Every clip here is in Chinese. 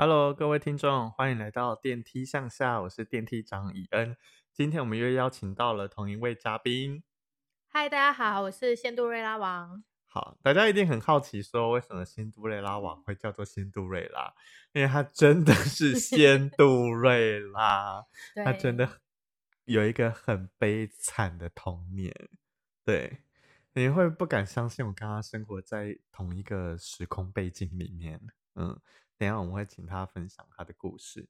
Hello，各位听众，欢迎来到电梯向下，我是电梯长以恩。今天我们又邀请到了同一位嘉宾。嗨，大家好，我是仙杜瑞拉王。好，大家一定很好奇，说为什么仙杜瑞拉王会叫做仙杜瑞拉？因为他真的是仙杜瑞拉，他真的有一个很悲惨的童年。对，你会不敢相信我跟他生活在同一个时空背景里面。嗯。等下我们会请他分享他的故事。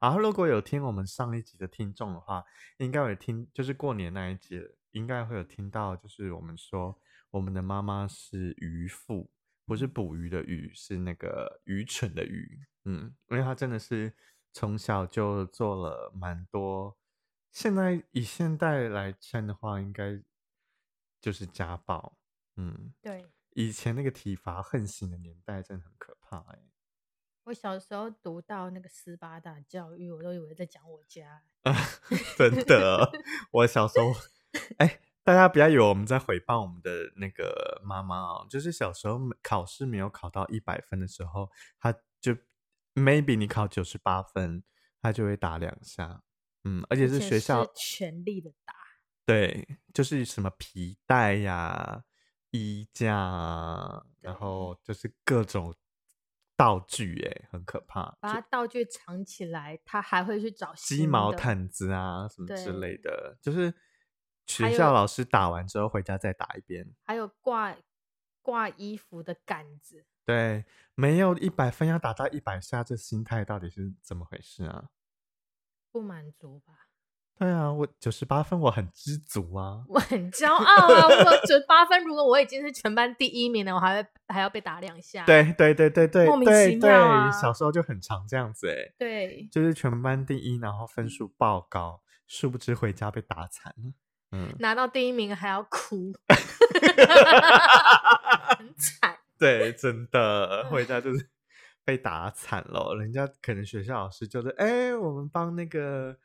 然后如果有听我们上一集的听众的话，应该有听，就是过年那一集，应该会有听到，就是我们说我们的妈妈是渔夫，不是捕鱼的鱼，是那个愚蠢的愚。嗯，因为他真的是从小就做了蛮多，现在以现代来称的话，应该就是家暴。嗯，对，以前那个体罚横行的年代，真的很可怕哎。我小时候读到那个斯巴达教育，我都以为在讲我家。真的，我小时候，哎，大家不要以为我们在回报我们的那个妈妈哦。就是小时候考试没有考到一百分的时候，他就 maybe 你考九十八分，他就会打两下。嗯，而且是学校全力的打。对，就是什么皮带呀、衣架，然后就是各种。道具哎，很可怕。把它道具藏起来，他还会去找鸡毛毯子啊，什么之类的。就是学校老师打完之后回家再打一遍。还有挂挂衣服的杆子。对，没有一百分要打到一百下，这心态到底是怎么回事啊？不满足吧。对啊，我九十八分，我很知足啊，我很骄傲啊！我九十八分，如果我已经是全班第一名了，我还会还要被打两下。对对对对对，莫名其妙啊！小时候就很常这样子哎，对，就是全班第一，然后分数爆高，殊不知回家被打惨了。嗯，拿到第一名还要哭，很惨。对，真的回家就是被打惨了，人家可能学校老师就是哎，我们帮那个。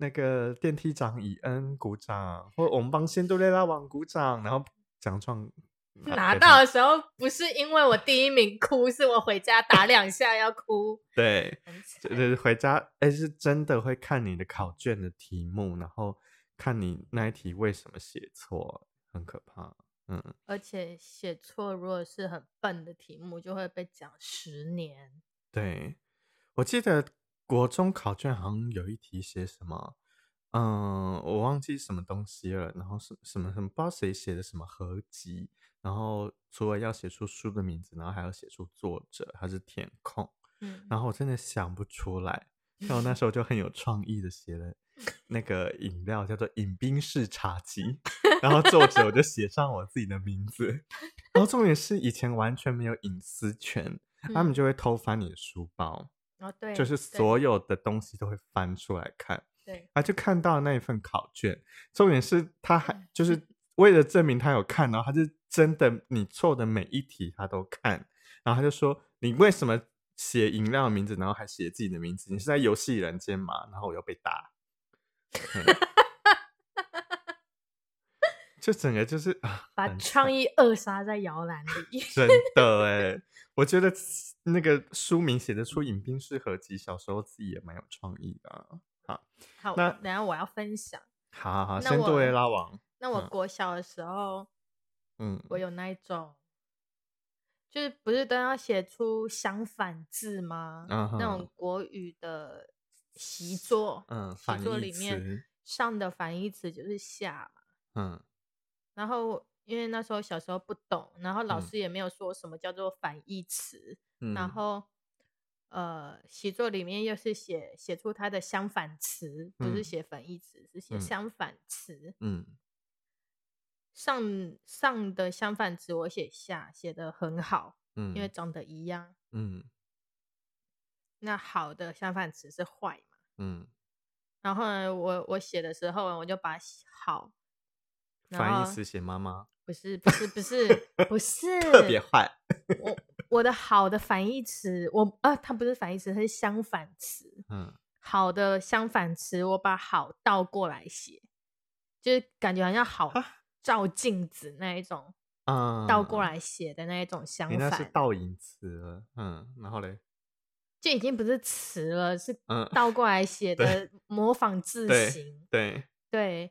那个电梯长以恩鼓掌，或我们帮仙杜瑞拉王鼓掌，然后奖状 拿到的时候，不是因为我第一名哭，是我回家打两下要哭。对，就是回家，哎，是真的会看你的考卷的题目，然后看你那一题为什么写错，很可怕。嗯，而且写错，如果是很笨的题目，就会被讲十年。对，我记得。国中考卷好像有一题写什么，嗯，我忘记什么东西了。然后是什么什么不知道谁写的什么合集，然后除了要写出书的名字，然后还要写出作者，还是填空。嗯，然后我真的想不出来。然后那时候就很有创意的写了那个饮料叫做饮冰式茶几，然后作者我就写上我自己的名字。然后重点是以前完全没有隐私权，他们就会偷翻你的书包。哦，对，就是所有的东西都会翻出来看，对，啊就看到那一份考卷，重点是他还就是为了证明他有看，然后他就真的你错的每一题他都看，然后他就说你为什么写饮料的名字，然后还写自己的名字？你是在游戏人间吗？然后我又被打。就整个就是啊，把创意扼杀在摇篮里。真的哎，我觉得那个书名写得出饮冰式合集，小时候自己也蛮有创意的。好，好，那等下我要分享。好好好，先作为拉王。那我国小的时候，嗯，我有那一种，就是不是都要写出相反字吗？那种国语的习作，嗯，习作里面上的反义词就是下嘛，嗯。然后，因为那时候小时候不懂，然后老师也没有说什么叫做反义词。然后，呃，习作里面又是写写出它的相反词，不是写反义词，是写相反词。嗯，上上的相反词我写下写的很好，嗯，因为长得一样。嗯，那好的相反词是坏嘛？嗯，然后呢，我我写的时候，我就把好。反义词写妈妈，不是不是不是 不是特别坏。我我的好的反义词，我啊，它不是反义词，它是相反词。嗯，好的相反词，我把好倒过来写，就是感觉好像好照镜子那一种。嗯，倒过来写的那一种相反，那是倒影词。嗯，然后嘞，就已经不是词了，是倒过来写的模仿字形。对对，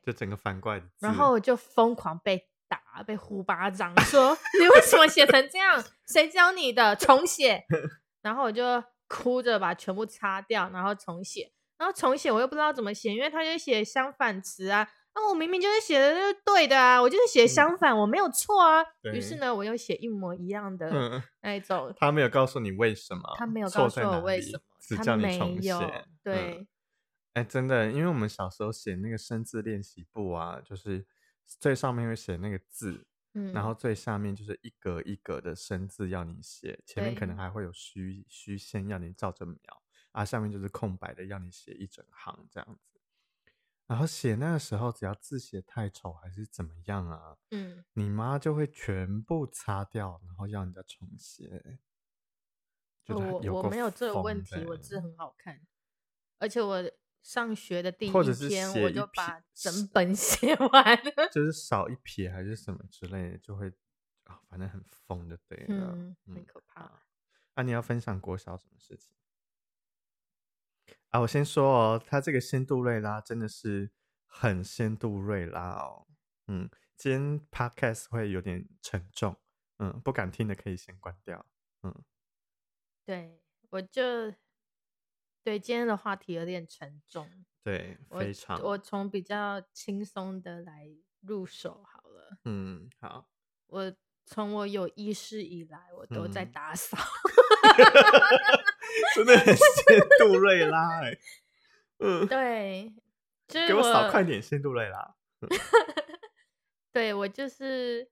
就整个反过来。然后我就疯狂被打，被呼巴掌，说 你为什么写成这样？谁教你的？重写。然后我就哭着把全部擦掉，然后重写。然后重写我又不知道怎么写，因为他就写相反词啊。那我明明就是写的是对的啊，我就是写相反，我没有错啊。于是呢，我又写一模一样的那一种。他没有告诉你为什么，他没有告诉我为什么，只叫你重写。对，哎，真的，因为我们小时候写那个生字练习簿啊，就是最上面会写那个字，嗯，然后最下面就是一格一格的生字要你写，前面可能还会有虚虚线要你照着描，啊，下面就是空白的要你写一整行这样子。然后写那个时候，只要字写太丑还是怎么样啊？嗯，你妈就会全部擦掉，然后要你再重写。我我没有这个问题，我字很好看，而且我上学的第一天我就把整本 写完，就是少一撇还是什么之类的，就会啊，反正很疯就对了，很可怕。那你要分享国小什么事情？啊，我先说哦，他这个仙杜瑞拉真的是很仙杜瑞拉哦。嗯，今天 podcast 会有点沉重，嗯，不敢听的可以先关掉。嗯，对，我就对今天的话题有点沉重。对，非常。我从比较轻松的来入手好了。嗯，好。我从我有意识以来，我都在打扫。真的很仙杜瑞拉哎，嗯，对，给我扫快点，仙杜瑞拉。对我就是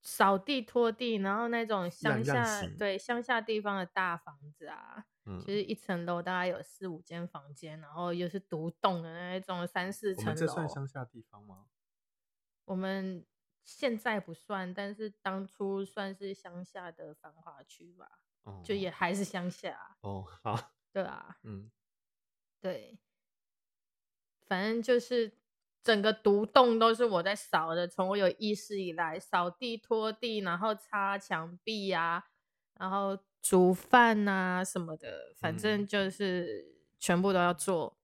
扫地拖地，然后那种乡下对乡下地方的大房子啊，就是一层楼大概有四五间房间，然后又是独栋的那种三四层楼。这算乡下地方吗？我们现在不算，但是当初算是乡下的繁华区吧。就也还是乡下哦，好，对啊，嗯，对，反正就是整个独栋都是我在扫的，从我有意识以来，扫地、拖地，然后擦墙壁呀，然后煮饭啊什么的，反正就是全部都要做。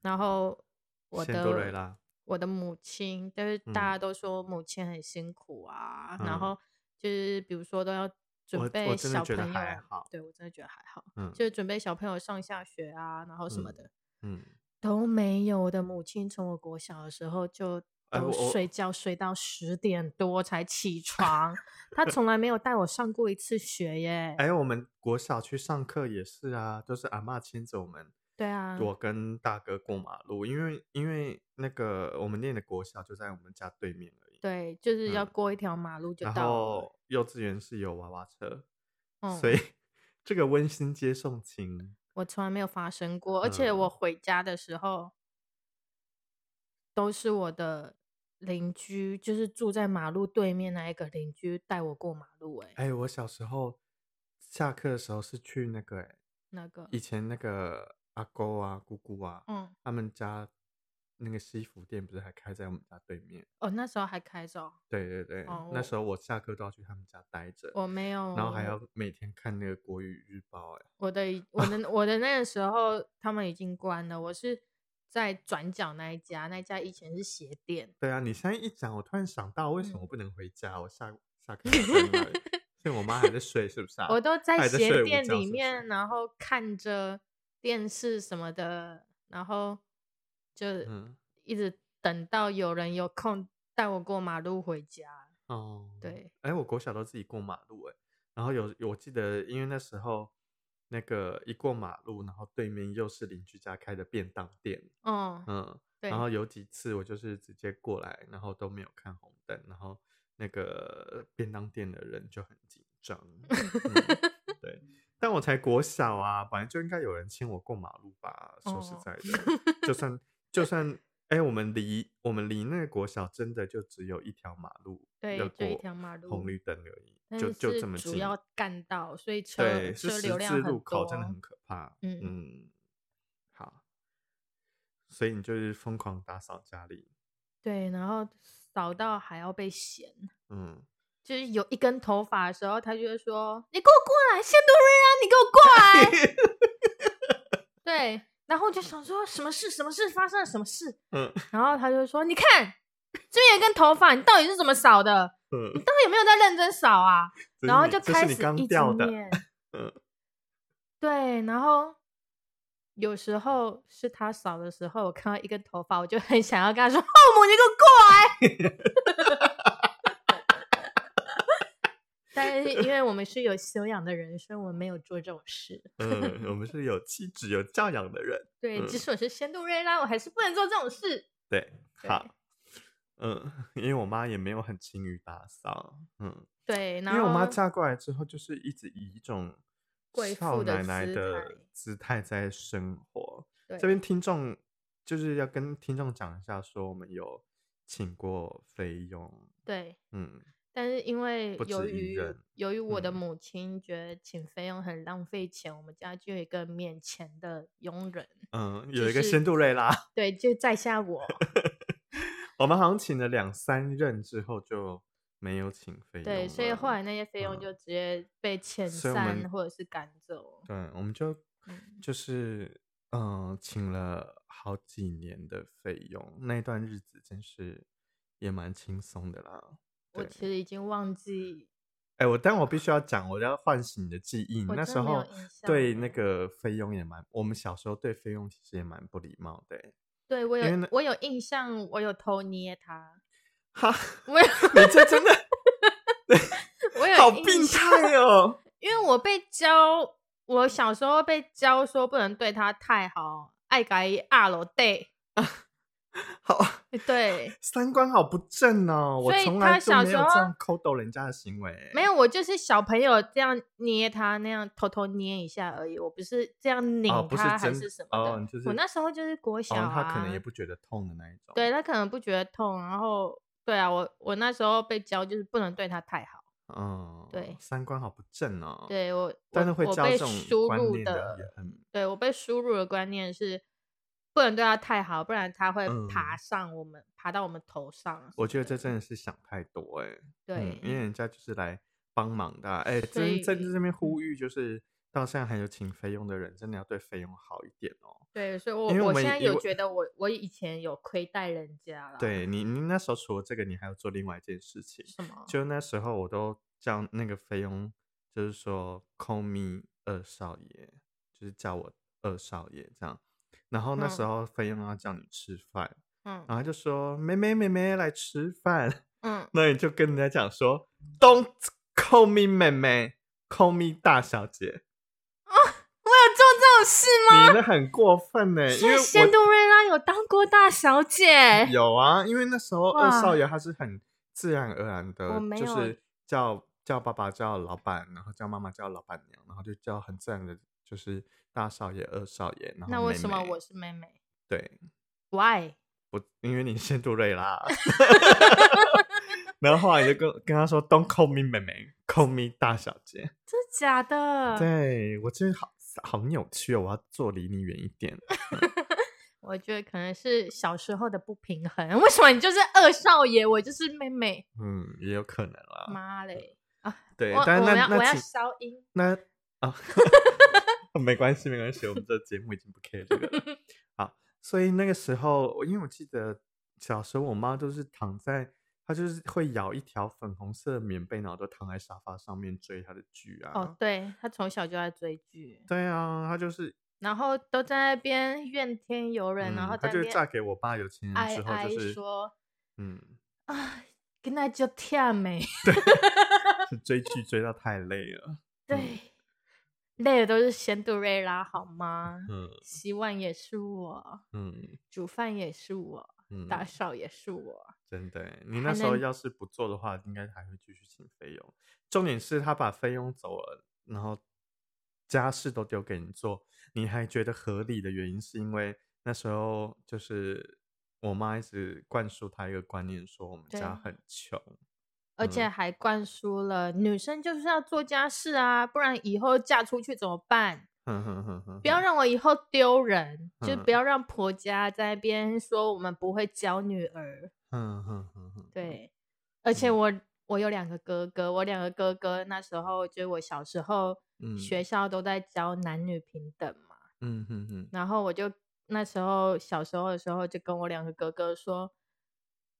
然后我的我的母亲，就是大家都说母亲很辛苦啊，然后就是比如说都要。准备小朋友，对我真的觉得还好，嗯，就是准备小朋友上下学啊，然后什么的，嗯，都没有。我的母亲从我国小的时候就都睡觉睡到十点多才起 床，她从来没有带我上过一次学耶。哎，我们国小去上课也是啊，都是阿妈牵着我们，对啊，我跟大哥过马路，因为因为那个我们念的国小就在我们家对面而已。对，就是要过一条马路就到。然后幼稚园是有娃娃车，所以 这个温馨接送情我从来没有发生过。而且我回家的时候，都是我的邻居，就是住在马路对面那一个邻居带我过马路。哎，哎，我小时候下课的时候是去那个，哎，那个以前那个阿公啊、姑姑啊，嗯，他们家。那个西服店不是还开在我们家对面？哦，那时候还开着。对对对，那时候我下课都要去他们家待着。我没有，然后还要每天看那个国语日报。哎，我的 我的我的那个时候他们已经关了，我是在转角那一家，那家以前是鞋店。对啊，你现在一讲，我突然想到，为什么我不能回家？我下下课在那 我妈还在睡，是不是？我都在鞋店里面，然后看着电视什么的，然后。就一直等到有人有空带我过马路回家哦。对，哎，我国小都自己过马路哎。然后有我记得，因为那时候那个一过马路，然后对面又是邻居家开的便当店。哦嗯，然后有几次我就是直接过来，然后都没有看红灯，然后那个便当店的人就很紧张。对，但我才国小啊，本来就应该有人牵我过马路吧？说实在的，就算。就算哎，我们离我们离那个国小真的就只有一条马路，对，就一条马路，红绿灯而已，就就这么近。主要干道，所以车车流量很路口真的很可怕。嗯嗯，好，所以你就是疯狂打扫家里，对，然后扫到还要被嫌。嗯，就是有一根头发的时候，他就会说：“你给我过来，仙杜瑞啊，你给我过来。”对，然后我就想说，什么事？什么事发生了？什么事？嗯，然后他就说：“你看，这边有一根头发，你到底是怎么扫的？嗯，你到底有没有在认真扫啊？”然后就开始一直念。嗯，对，然后有时候是他扫的时候，我看到一根头发，我就很想要跟他说：“后母，你给我过来。”但是因为我们是有修养的人，所以我们没有做这种事。嗯，我们是有气质、有教养的人。对，即使我是仙杜瑞拉，我还是不能做这种事。对，好，嗯，因为我妈也没有很勤于打扫。嗯，对，因为我妈嫁过来之后，就是一直以一种少奶奶的姿态在生活。这边听众就是要跟听众讲一下，说我们有请过菲佣。对，嗯。但是因为由于由于我的母亲觉得请费用很浪费钱，我们家就有一个免钱的佣人，嗯，有一个仙杜瑞拉，对，就在下我。我们好像请了两三任之后就没有请费用，对，所以后来那些费用就直接被遣散或者是赶走。对，我们就就是嗯，请了好几年的费用，那段日子真是也蛮轻松的啦。我其实已经忘记，哎，我但我必须要讲，我要唤醒你的记忆。那时候对那个菲佣也蛮，我们小时候对菲佣其实也蛮不礼貌的。对我有我有印象，我有偷捏他。哈，我有你这真的，我有好病态哦。因为我被教，我小时候被教说不能对他太好，爱改二楼对。好，对，三观好不正哦！我从来就没有这样抠逗人家的行为。没有，我就是小朋友这样捏他，那样偷偷捏一下而已。我不是这样拧他，还是什么的。我那时候就是国小啊，他可能也不觉得痛的那一种。对他可能不觉得痛，然后对啊，我我那时候被教就是不能对他太好。嗯，对，三观好不正哦。对我，但是会教这种入的，对我被输入的观念是。不能对他太好，不然他会爬上我们，爬到我们头上。我觉得这真的是想太多哎。对，因为人家就是来帮忙的。哎，真在这边呼吁，就是到现在还有请菲佣的人，真的要对菲佣好一点哦。对，所以我我现在有觉得，我我以前有亏待人家了。对你，你那时候除了这个，你还要做另外一件事情。什么？就那时候我都叫那个菲佣，就是说 call me 二少爷，就是叫我二少爷这样。然后那时候菲佣要叫你吃饭，嗯，然后就说妹妹妹妹来吃饭，嗯，那你就跟人家讲说，Don't call me 妹妹，call me 大小姐。啊，我有做这种事吗？你那很过分呢，因为仙杜瑞拉有当过大小姐。有啊，因为那时候二少爷他是很自然而然的，就是叫叫爸爸叫老板，然后叫妈妈叫老板娘，然后就叫很自然的，就是。大少爷、二少爷，然后那为什么我是妹妹？对，Why？我因为你是杜瑞拉，然后后来就跟跟他说，Don't call me 妹妹，call me 大小姐。真的假的？对我真的好好扭曲哦！我要坐离你远一点。我觉得可能是小时候的不平衡。为什么你就是二少爷，我就是妹妹？嗯，也有可能啦。妈嘞！啊，对，但那那我要消音。那啊。没关系，没关系，我们这节目已经不 care 这个。好，所以那个时候，因为我记得小时候我妈都是躺在，她就是会咬一条粉红色的棉被，然后都躺在沙发上面追她的剧啊。哦，对，她从小就在追剧。对啊，她就是，然后都在那边怨天尤人，然后她就嫁给我爸有钱人之后，就是说，嗯 啊，跟那就跳没，是追剧追到太累了。对。累的都是仙杜瑞拉好吗？嗯，洗碗也是我，嗯，煮饭也是我，嗯，打扫也是我。真的，你那时候要是不做的话，应该还会继续请费用。重点是他把费用走了，然后家事都丢给你做，你还觉得合理的原因，是因为那时候就是我妈一直灌输他一个观念，说我们家很穷。而且还灌输了女生就是要做家事啊，不然以后嫁出去怎么办？不要让我以后丢人，就不要让婆家在边说我们不会教女儿。对，而且我我有两个哥哥，我两个哥哥那时候就我小时候，学校都在教男女平等嘛，然后我就那时候小时候的时候就跟我两个哥哥说，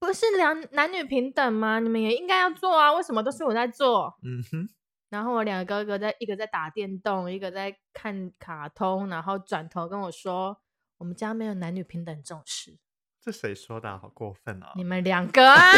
不是两男女平等吗？你们也应该要做啊，为什么都是我在做？嗯哼，然后我两个哥哥在一个在打电动，一个在看卡通，然后转头跟我说，我们家没有男女平等这种事。这谁说的？好过分啊！你们两个啊。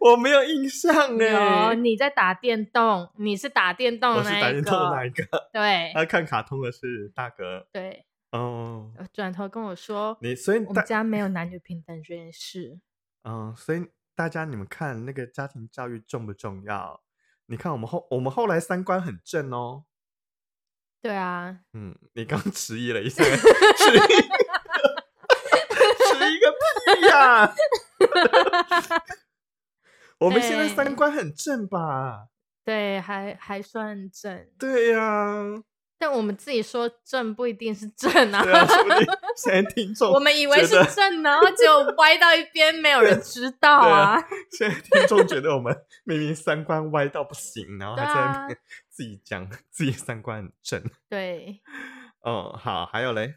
我没有印象哎，你在打电动，你是打电动的那一个，哪一个？对，他看卡通的是大哥。对，哦，转头跟我说，你所以我们家没有男女平等这件事。嗯，所以大家你们看那个家庭教育重不重要？你看我们后我们后来三观很正哦。对啊。嗯，你刚迟疑了一下，迟疑，迟疑个屁呀！我们现在三观很正吧？对，还还算正。对呀，但我们自己说正不一定是正啊。现在听众，我们以为是正，然后就歪到一边，没有人知道啊。现在听众觉得我们明明三观歪到不行，然后还在自己讲自己三观很正。对，哦，好，还有嘞，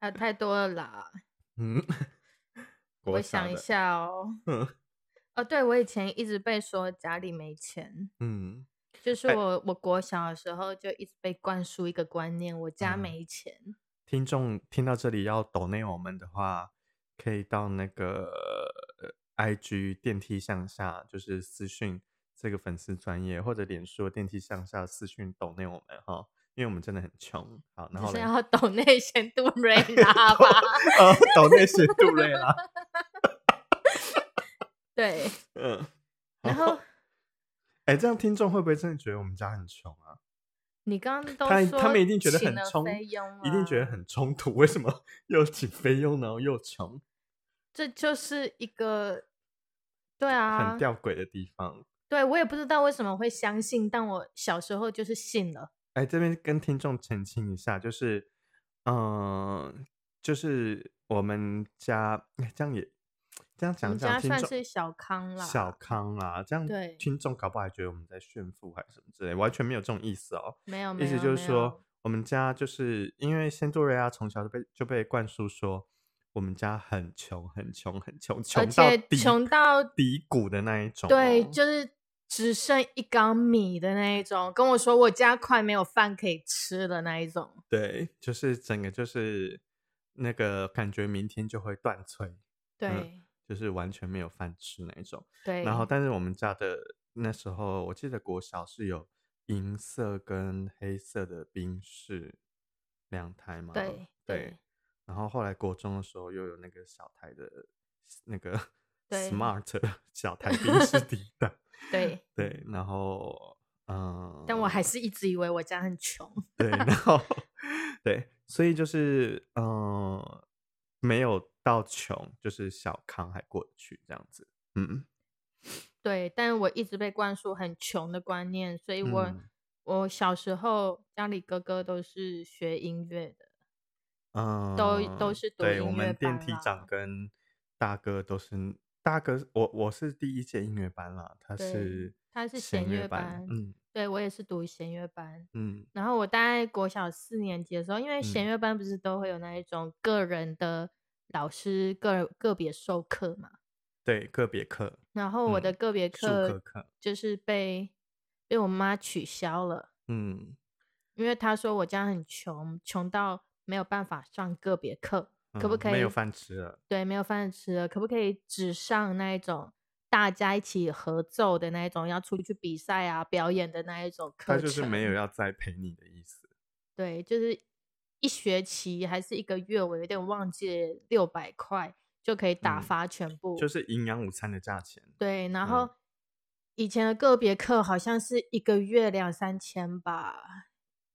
还有太多了啦。嗯。我想一下哦，嗯哦，对，我以前一直被说家里没钱，嗯，就是我我国小的时候就一直被灌输一个观念，我家没钱。听众听到这里要抖内我们的话，可以到那个 I G 电梯向下，就是私讯这个粉丝专业，或者脸书电梯向下私讯抖内我们哈。因为我们真的很穷，好，然后是要抖内 先杜瑞拉吧？呃，抖内先杜瑞拉。对，嗯，然后，哎，这样听众会不会真的觉得我们家很穷啊？你刚刚都他他们一定觉得很冲，一定觉得很冲突。为什么 又请菲佣，然后又穷？这就是一个对啊，很吊诡的地方。对我也不知道为什么会相信，但我小时候就是信了。哎，这边跟听众澄清一下，就是，嗯，就是我们家这样也这样讲讲，算是小康啦，小康啦，这样对听众搞不好还觉得我们在炫富还是什么之类，完全没有这种意思哦。没有，意思就是说，我们家就是因为仙杜瑞亚从小就被就被灌输说，我们家很穷，很穷，很穷，穷到穷到底谷的那一种。对，就是。只剩一缸米的那一种，跟我说我家快没有饭可以吃的那一种。对，就是整个就是那个感觉，明天就会断炊。对，就是完全没有饭吃那一种。对。然后，但是我们家的那时候，我记得国小是有银色跟黑色的冰室两台嘛。对对。然后后来国中的时候又有那个小台的，那个 smart 小台冰室底的。对对，然后嗯，但我还是一直以为我家很穷。对，然 后对，所以就是嗯，没有到穷，就是小康还过得去这样子。嗯，对，但是我一直被灌输很穷的观念，所以我我小时候家里哥哥都是学音乐的，嗯，都都是读音乐班。我们电梯长跟大哥都是。大哥，我我是第一届音乐班啦，他是他是弦乐班，嗯，对我也是读弦乐班，嗯，然后我大概国小四年级的时候，因为弦乐班不是都会有那一种个人的老师个个别授课嘛，对，个别课，然后我的个别课就是被被我妈取消了，嗯，因为她说我家很穷，穷到没有办法上个别课。可不可以没有饭吃了？对，没有饭吃了。可不可以只上那一种大家一起合奏的那一种，要出去比赛啊、表演的那一种课程？他就是没有要再陪你的意思。对，就是一学期还是一个月，我有点忘记，六百块就可以打发全部，就是营养午餐的价钱。对，然后以前的个别课好像是一个月两三千吧，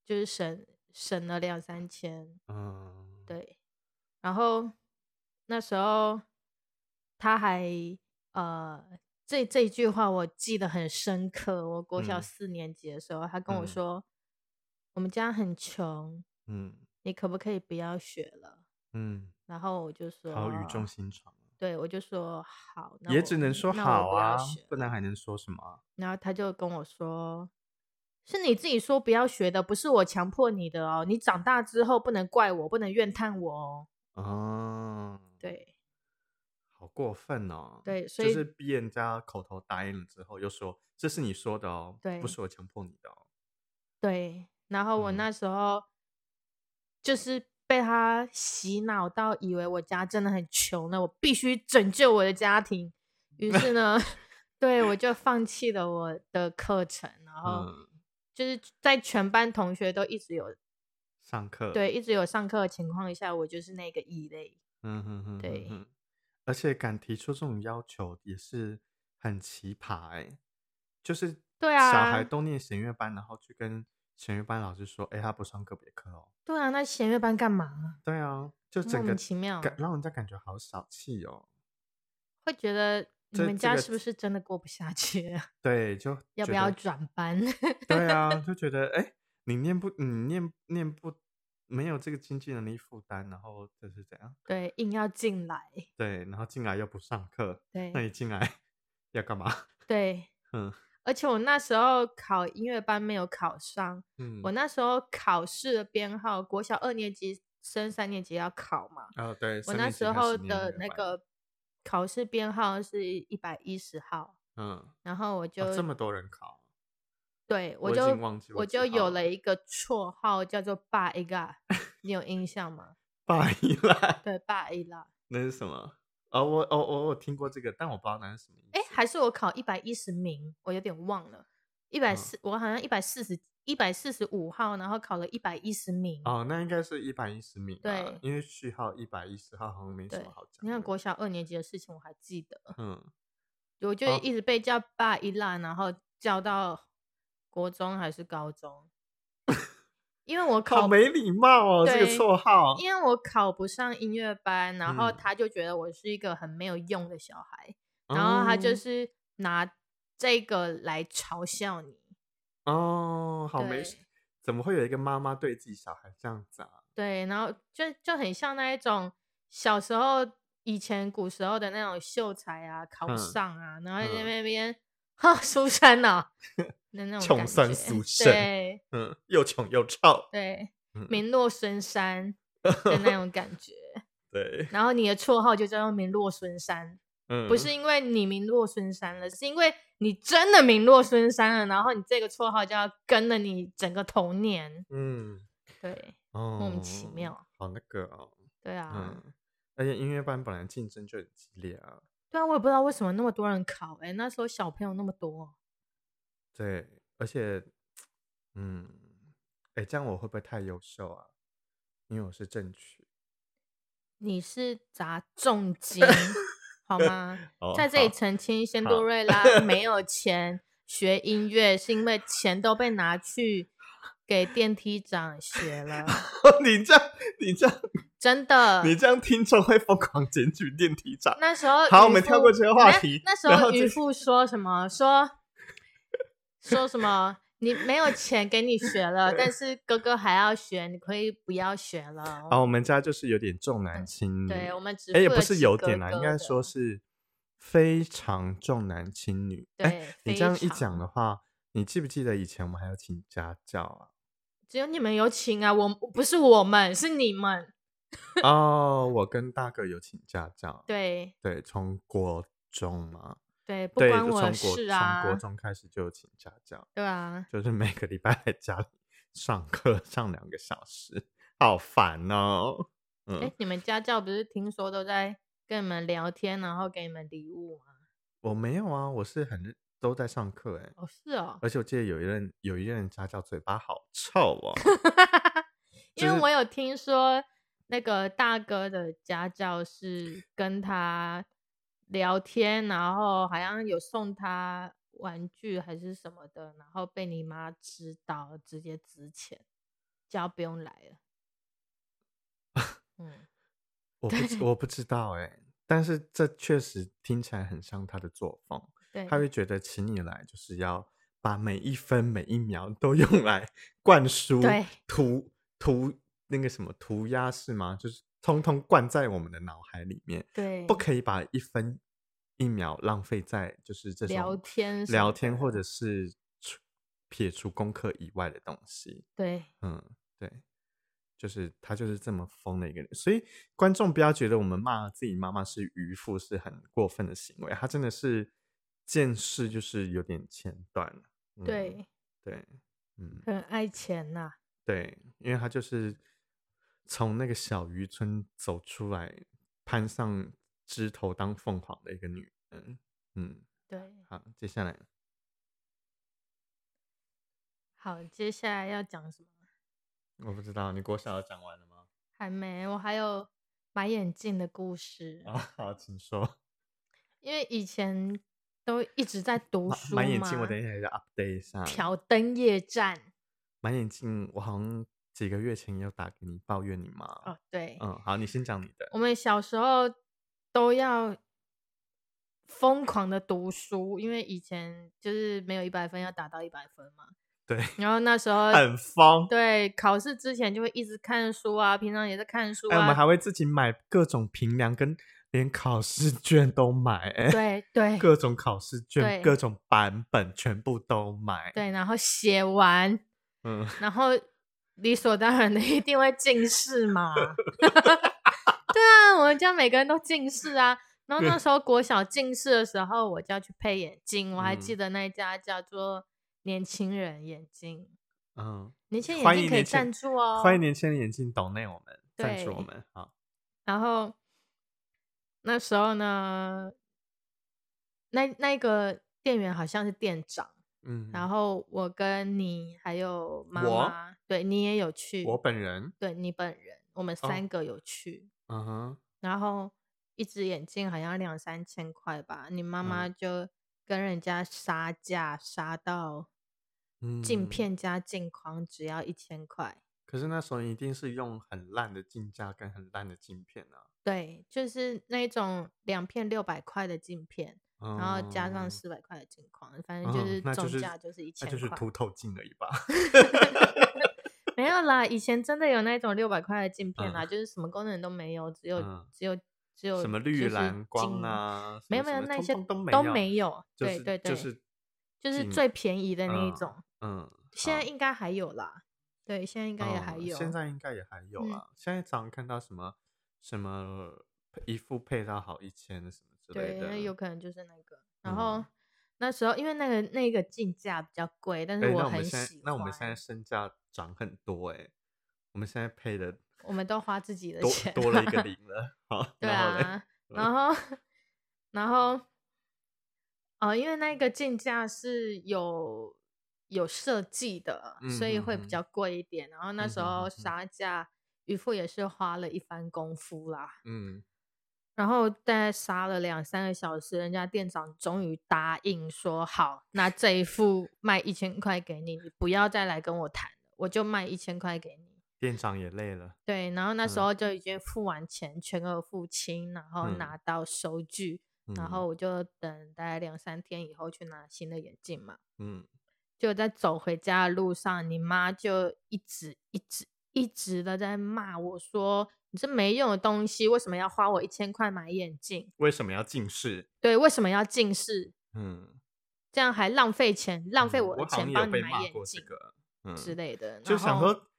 就是省省了两三千。嗯，对。然后那时候他还呃，这这一句话我记得很深刻。我国小四年级的时候，他跟我说：“我们家很穷，嗯，你可不可以不要学了？”嗯，然后我就说：“好语重心长。”对，我就说好，也只能说好啊，不然还能说什么？然后他就跟我说：“是你自己说不要学的，不是我强迫你的哦。你长大之后不能怪我，不能怨叹我哦。”哦，对，好过分哦。对，所以是逼人家口头答应了之后，又说这是你说的哦，对，不是我强迫你的哦。对，然后我那时候就是。被他洗脑到以为我家真的很穷了，我必须拯救我的家庭。于是呢，对我就放弃了我的课程，然后就是在全班同学都一直有上课，对，一直有上课的情况下，我就是那个异类。嗯哼哼，对，而且敢提出这种要求也是很奇葩哎，就是对啊，小孩都念弦乐班，然后去跟。弦乐班老师说：“哎，他不上个别课哦。”对啊，那弦乐班干嘛？对啊，就整个奇妙，让人家感觉好小气哦。会觉得你们家是不是真的过不下去？对，就要不要转班？对啊，就觉得哎，你念不，你念念不，没有这个经济能力负担，然后就是怎样？对，硬要进来。对，然后进来又不上课。对，那你进来 要干嘛？对，嗯。而且我那时候考音乐班没有考上，嗯我那时候考试的编号，国小二年级升三年级要考嘛。哦，对。我那时候的那个考试编号是一百一十号。嗯。然后我就这么多人考。对，我就我就有了一个绰号叫做“霸一个”，你有印象吗？霸一拉。对，霸一拉。那是什么？哦，我哦我我听过这个，但我不知道那是什么意思。哎，还是我考一百一十名，我有点忘了。一百四，我好像一百四十一百四十五号，然后考了一百一十名。哦，那应该是一百一十名。对，因为序号一百一十号好像没什么好讲。你看国小二年级的事情我还记得。嗯，我就一直被叫爸一烂，然后叫到国中还是高中。因为我考没礼貌哦，这个绰号。因为我考不上音乐班，然后他就觉得我是一个很没有用的小孩，然后他就是拿这个来嘲笑你。哦，好没，怎么会有一个妈妈对自己小孩这样子啊？对，然后就就很像那一种小时候以前古时候的那种秀才啊，考不上啊，然后在那边。哈，书生呐，那种穷酸书生，对，嗯，又穷又臭，对，名落孙山 的那种感觉，对。然后你的绰号就叫做名落孙山，嗯，不是因为你名落孙山了，是因为你真的名落孙山了，然后你这个绰号就要跟了你整个童年，嗯，对，莫名其妙，好那个哦，对啊，嗯，而且音乐班本来竞争就很激烈啊。对啊，我也不知道为什么那么多人考，哎，那时候小朋友那么多。对，而且，嗯，哎，这样我会不会太优秀啊？因为我是正曲。你是砸重金，好吗？在这里澄清，仙多瑞拉没有 钱学音乐，是因为钱都被拿去给电梯长学了。你这样，你这样。真的，你这样听众会疯狂检举电梯长。那时候好，我们跳过这个话题。那时候渔夫说什么？说说什么？你没有钱给你学了，但是哥哥还要学，你可以不要学了。啊，我们家就是有点重男轻女。对，我们只哎也不是有点啦，应该说是非常重男轻女。哎，你这样一讲的话，你记不记得以前我们还要请家教啊？只有你们有请啊，我不是我们，是你们。哦，我跟大哥有请家教，对对，从国中嘛，对，不关我事啊，从国中开始就有请家教，对啊，就是每个礼拜在家里上课上两个小时，好烦哦。哎，你们家教不是听说都在跟你们聊天，然后给你们礼物吗？我没有啊，我是很都在上课，哎，哦是哦，而且我记得有一任有一任家教嘴巴好臭哦，因为我有听说。那个大哥的家教是跟他聊天，然后好像有送他玩具还是什么的，然后被你妈知道，直接值钱，叫不用来了。嗯，我 不我不知道哎，但是这确实听起来很像他的作风。对，他会觉得请你来就是要把每一分每一秒都用来灌输，对，涂涂。那个什么涂鸦是吗？就是通通灌在我们的脑海里面，对，不可以把一分一秒浪费在就是这种聊天、聊天或者是撇除功课以外的东西。对，嗯，对，就是他就是这么疯的一个人，所以观众不要觉得我们骂自己妈妈是渔夫是很过分的行为，他真的是见识就是有点前段了。对，对，嗯，很爱钱呐。对，因为他就是从那个小渔村走出来，攀上枝头当凤凰的一个女人。嗯，对。好，接下来，好，接下来要讲什么？我不知道，你国小讲完了吗？还没，我还有买眼镜的故事。啊，好，请说。因为以前都一直在读书买眼镜，我等一下要 update 一下。挑灯夜战。买眼镜，我好像几个月前有打给你抱怨你妈。哦，对，嗯，好，你先讲你的。我们小时候都要疯狂的读书，因为以前就是没有一百分要打到一百分嘛。对。然后那时候很疯。对，考试之前就会一直看书啊，平常也在看书啊。我们还会自己买各种平量，跟连考试卷都买。哎，对对。各种考试卷，各种版本全部都买。对，然后写完。嗯，然后理所当然的一定会近视嘛。对啊，我们家每个人都近视啊。然后那时候国小近视的时候，我就要去配眼镜。我还记得那一家叫做年轻人眼镜。嗯，年轻人眼镜可以赞助哦。欢迎年轻人眼镜懂内我们赞助我们好。然后那时候呢，那那个店员好像是店长。嗯，然。后我跟你还有妈妈，对你也有去，我本人，对你本人，我们三个有去，嗯哼，然后一只眼镜好像两三千块吧，你妈妈就跟人家杀价杀到，镜片加镜框只要一千块，可是那时候一定是用很烂的镜架跟很烂的镜片啊，对，就是那种两片六百块的镜片。然后加上四百块的镜框，反正就是总价就是一千块，就是凸透镜而已吧。没有啦，以前真的有那种六百块的镜片啦，就是什么功能都没有，只有只有只有什么绿蓝光啊，没有没有那些都都没有，对对对，就是就是最便宜的那一种。嗯，现在应该还有啦，对，现在应该也还有，现在应该也还有啦。现在常看到什么什么一副配套好一千什么。对，那有可能就是那个。然后那时候，因为那个那个进价比较贵，但是我很喜欢。那我们现在身价涨很多哎，我们现在配的，我们都花自己的钱，多了一个零了。好，对啊，然后然后哦，因为那个进价是有有设计的，所以会比较贵一点。然后那时候杀价，渔夫也是花了一番功夫啦。嗯。然后大概杀了两三个小时，人家店长终于答应说好，那这一副卖一千块给你，你不要再来跟我谈了，我就卖一千块给你。店长也累了。对，然后那时候就已经付完钱，全额付清，然后拿到收据，然后我就等大概两三天以后去拿新的眼镜嘛。嗯，就在走回家的路上，你妈就一直一直一直的在骂我说。你这没用的东西，为什么要花我一千块买眼镜？为什么要近视？对，为什么要近视？嗯，这样还浪费钱，浪费我的钱帮你买眼镜嗯之类的。就想说，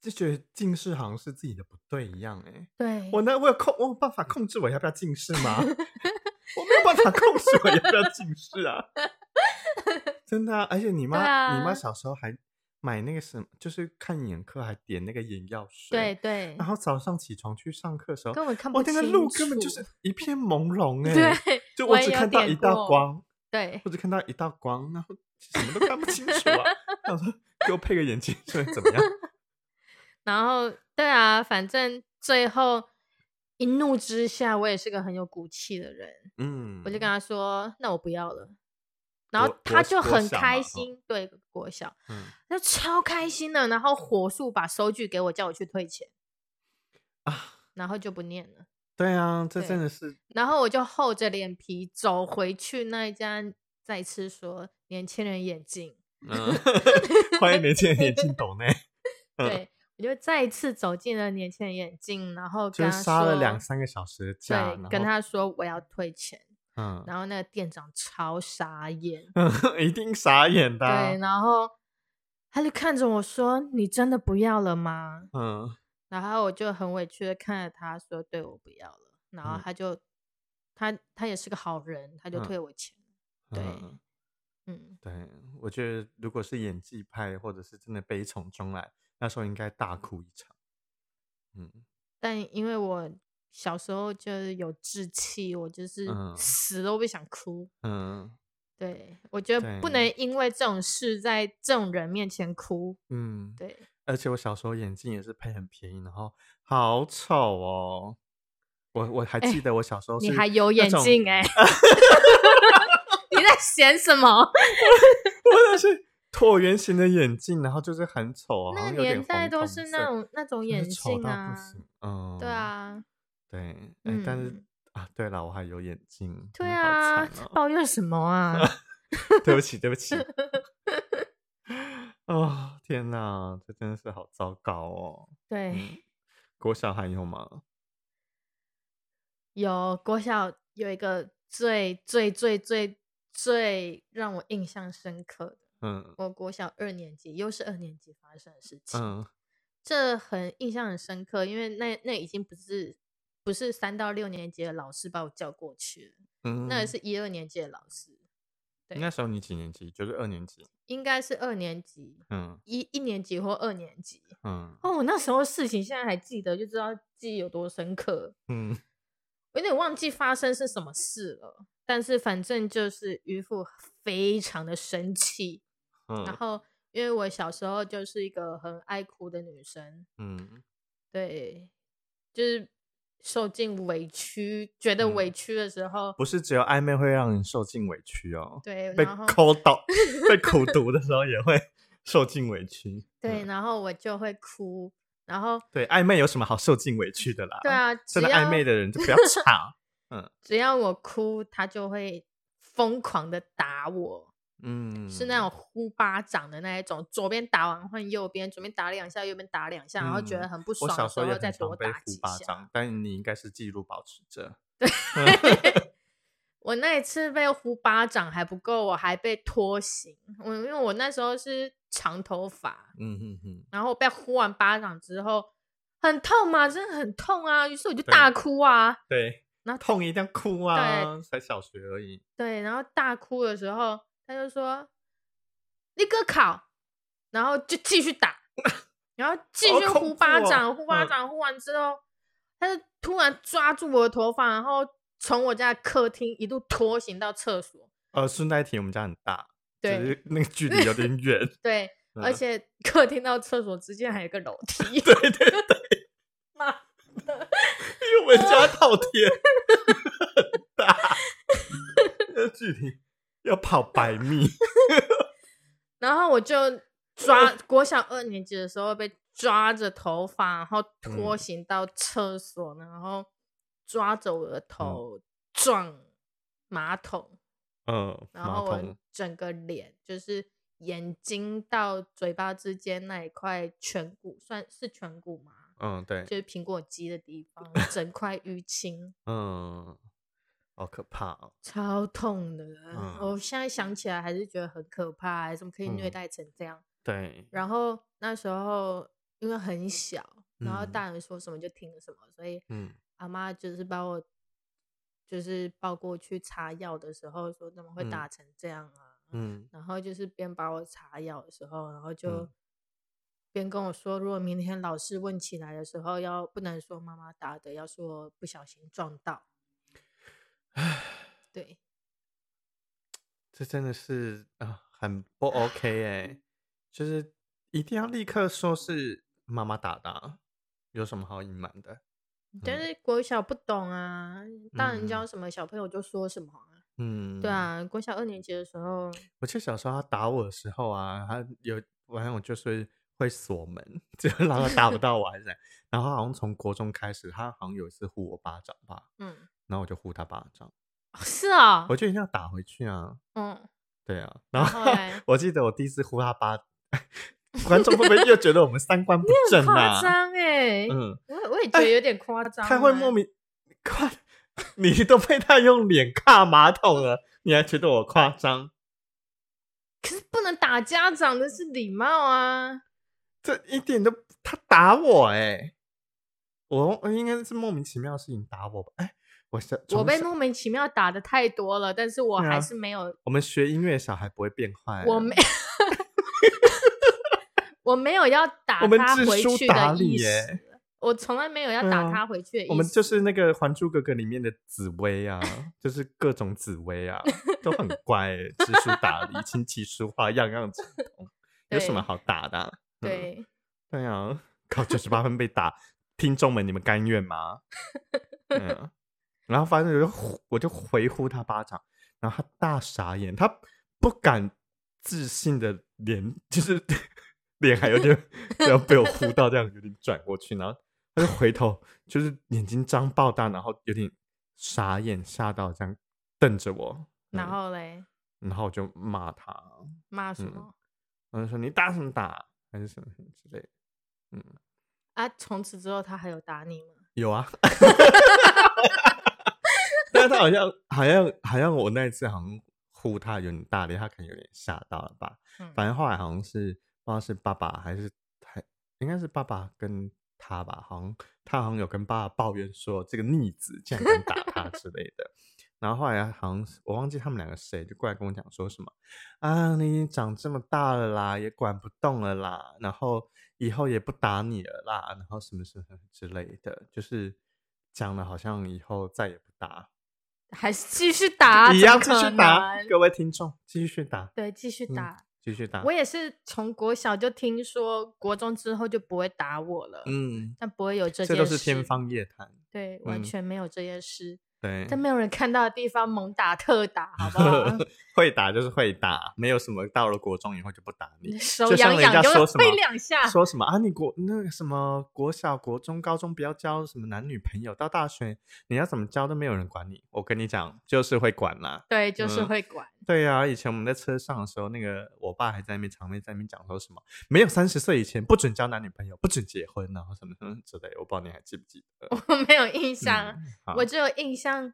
就觉得近视好像是自己的不对一样。哎，对我那，我有控，我有办法控制我要不要近视吗？我没有办法控制我要不要近视啊！真的，而且你妈，你妈小时候还。买那个什么，就是看眼科还点那个眼药水，对对。然后早上起床去上课的时候，根本看不清。我那个路根本就是一片朦胧哎，对，就我只看到一道光，对，我只看到一道光，然后什么都看不清楚啊。我说给我配个眼镜，会怎么样？然后对啊，反正最后一怒之下，我也是个很有骨气的人，嗯，我就跟他说，那我不要了。然后他就很开心，对国小，嗯，就超开心的，然后火速把收据给我，叫我去退钱啊，然后就不念了。对啊，这真的是。然后我就厚着脸皮走回去那一家，再次说年轻人眼镜，欢迎年轻人眼镜懂呢。对我就再一次走进了年轻人眼镜，然后就杀了两三个小时的价，对，跟他说我要退钱。嗯，然后那个店长超傻眼，一定傻眼的。对，然后他就看着我说：“你真的不要了吗？”嗯，然后我就很委屈的看着他说：“对我不要了。”然后他就他他也是个好人，他就退我钱。对，嗯，对，我觉得如果是演技派或者是真的悲从中来，那时候应该大哭一场。嗯，但因为我。小时候就是有志气，我就是死都不想哭。嗯，对，我觉得不能因为这种事在这种人面前哭。嗯，对。而且我小时候眼镜也是配很便宜，然后好丑哦。我我还记得我小时候，你还有眼镜哎？你在嫌什么？我那 是椭圆形的眼镜，然后就是很丑啊。那个年代都是那种那种眼镜啊。嗯，对啊。对，哎，但是啊，对了，我还有眼镜。对啊，抱怨什么啊？对不起，对不起。哦，天哪，这真的是好糟糕哦。对，国小还有吗？有，国小有一个最最最最最让我印象深刻的，嗯，我国小二年级，又是二年级发生的事情。嗯，这很印象很深刻，因为那那已经不是。不是三到六年级的老师把我叫过去了，嗯，那也是一二年级的老师。对，那时候你几年级？就是二年级，应该是二年级，嗯，一一年级或二年级，嗯。哦，那时候事情现在还记得，就知道记忆有多深刻。嗯，我有点忘记发生是什么事了，但是反正就是渔夫非常的生气，嗯，然后因为我小时候就是一个很爱哭的女生，嗯，对，就是。受尽委屈，觉得委屈的时候，不是只有暧昧会让人受尽委屈哦。对，被抠到、被苦读的时候也会受尽委屈。对，然后我就会哭，然后对暧昧有什么好受尽委屈的啦？对啊，真的暧昧的人就不要吵。嗯，只要我哭，他就会疯狂的打我。嗯，是那种呼巴掌的那一种，左边打完换右边，左边打两下，右边打两下，然后觉得很不爽。我小时候再多打几下。但你应该是记录保持者。对，我那一次被呼巴掌还不够，我还被拖行。我因为我那时候是长头发，嗯哼哼，然后被呼完巴掌之后很痛嘛，真的很痛啊，于是我就大哭啊。对，那痛一定要哭啊，才小学而已。对，然后大哭的时候。他就说：“你哥考，然后就继续打，然后继续呼巴掌，呼巴掌，呼完之后，他就突然抓住我的头发，然后从我家客厅一路拖行到厕所。呃，顺带提，我们家很大，对，那个距离有点远。对，而且客厅到厕所之间还有个楼梯。对对对，妈的，因为我们家套天 很大，那距离。要跑百米，然后我就抓国小二年级的时候被抓着头发，然后拖行到厕所，然后抓着我的头撞马桶，嗯，然后我整个脸就是眼睛到嘴巴之间那一块颧骨，算是颧骨吗？嗯，对，就是苹果肌的地方，整块淤青，嗯。好可怕哦，超痛的！我现在想起来还是觉得很可怕，怎么可以虐待成这样？对。然后那时候因为很小，然后大人说什么就听什么，所以阿妈就是把我就是抱过去擦药的时候，说怎么会打成这样啊？嗯。然后就是边把我擦药的时候，然后就边跟我说，如果明天老师问起来的时候，要不能说妈妈打的，要说不小心撞到。唉，对，这真的是啊，很不 OK 哎，就是一定要立刻说是妈妈打的，有什么好隐瞒的？但是国小不懂啊，大人教什么，小朋友就说什么啊。嗯，对啊，国小二年级的时候，我记得小时候他打我的时候啊，他有晚上我就是会锁门，就让他打不到我，还是然后好像从国中开始，他好像有一次呼我巴掌吧，嗯。然后我就呼他巴掌，是啊，我就一定要打回去啊。嗯，对啊。然后我记得我第一次呼他巴，观众会不会又觉得我们三观不正啊？夸张哎，嗯，我我也觉得有点夸张。他会莫名夸，你都被他用脸卡马桶了，你还觉得我夸张？可是不能打家长的是礼貌啊！这一点都，他打我哎，我应该是莫名其妙的事情打我吧？哎，我被莫名其妙打的太多了，但是我还是没有。我们学音乐小孩不会变坏，我没。我没有要打他回去的意思，我从来没有要打他回去的意思。我们就是那个《还珠格格》里面的紫薇啊，就是各种紫薇啊，都很乖，知书达理，琴棋书画样样精通，有什么好打的？对，对啊，考九十八分被打，听众们，你们甘愿吗？嗯，然后反正我就我就回呼他巴掌，然后他大傻眼，他不敢自信的脸，就是。脸还有点 要被我呼到，这样有点转过去，然后他就回头，就是眼睛张爆大，然后有点傻眼，吓到这样瞪着我。然后嘞，然后我就骂他，骂什么？我就说你打什么打，还是什么什么之类的。嗯，啊，从此之后他还有打你吗？有啊，但他好像好像好像我那一次好像呼他有点大力，他可能有点吓到了吧。反正后来好像是。不知道是爸爸还是还应该是爸爸跟他吧，好像他好像有跟爸爸抱怨说这个逆子竟然敢打 他之类的。然后后来好像我忘记他们两个谁就过来跟我讲说什么啊，你已经长这么大了啦，也管不动了啦，然后以后也不打你了啦，然后什么什么之类的，就是讲了好像以后再也不打，还是继续打，一样继续打。各位听众继续打，对，继续打。继续打。我也是从国小就听说，国中之后就不会打我了。嗯，但不会有这件事。这都是天方夜谭。对，完全没有这件事。对，在没有人看到的地方猛打特打，好不好？会打就是会打，没有什么到了国中以后就不打你。手痒痒就挥两下，说什么啊？你国那个什么国小、国中、高中不要交什么男女朋友，到大学你要怎么交都没有人管你。我跟你讲，就是会管啦。对，就是会管。对呀，以前我们在车上的时候，那个我爸还在那边场面在那边讲说什么，没有三十岁以前不准交男女朋友，不准结婚，然后什么什么之类。我不知道你还记不记得？我没有印象，我只有印象。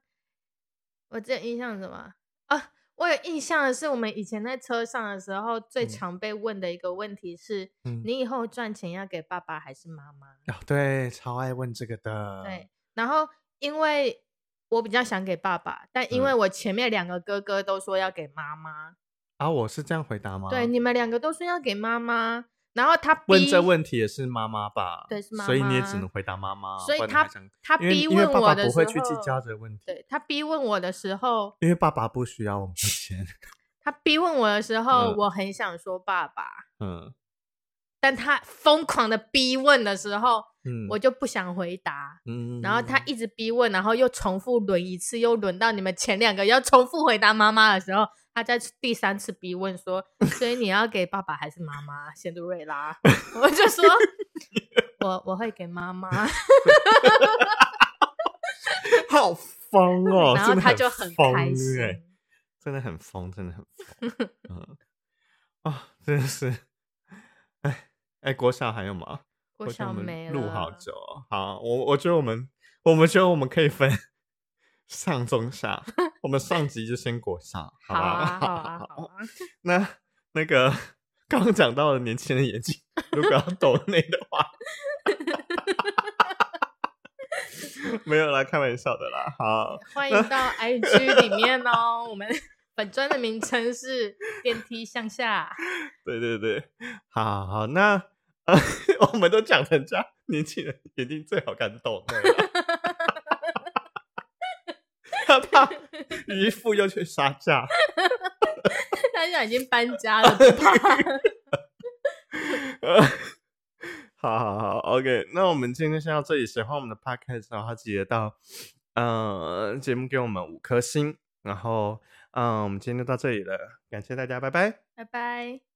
我只有印象什么啊？我有印象的是，我们以前在车上的时候，最常被问的一个问题是：你以后赚钱要给爸爸还是妈妈？哦，对，超爱问这个的。对，然后因为我比较想给爸爸，但因为我前面两个哥哥都说要给妈妈。啊，我是这样回答吗？对，你们两个都说要给妈妈。然后他问这问题也是妈妈吧？对，是妈妈。所以你也只能回答妈妈。所以他他逼问我的时候，不会去计较这个问题。对他逼问我的时候，因为爸爸不需要我们的钱。他逼问我的时 候，我很想说爸爸。嗯。但他疯狂的逼问的时候，嗯，我就不想回答。嗯。然后他一直逼问，然后又重复轮一次，又轮到你们前两个要重复回答妈妈的时候。他在第三次逼问说：“所以你要给爸爸还是妈妈？”仙杜瑞拉，我就说：“我我会给妈妈。”好疯哦！然后他就很开心，真的很疯，真的很疯。嗯啊，真的是，哎哎，国小还有吗？国小没录好久。好，我我觉得我们，我们觉得我们可以分。上中下，我们上集就先国小，好吧？好啊，好啊。那那个刚刚讲到的年轻人眼睛，如果要抖内的话，没有啦，开玩笑的啦。好，欢迎到 IG 里面哦。我们本专的名称是电梯向下。对对对，好好好。那 我们都讲成这样，年轻人一定最好看抖内了。他姨父又去杀价，他现在已经搬家了。好好好，OK，那我们今天先到这里。喜欢我们的 Podcast 的话，记得到呃节目给我们五颗星。然后，嗯，我们今天就到这里了，感谢大家，拜拜，拜拜。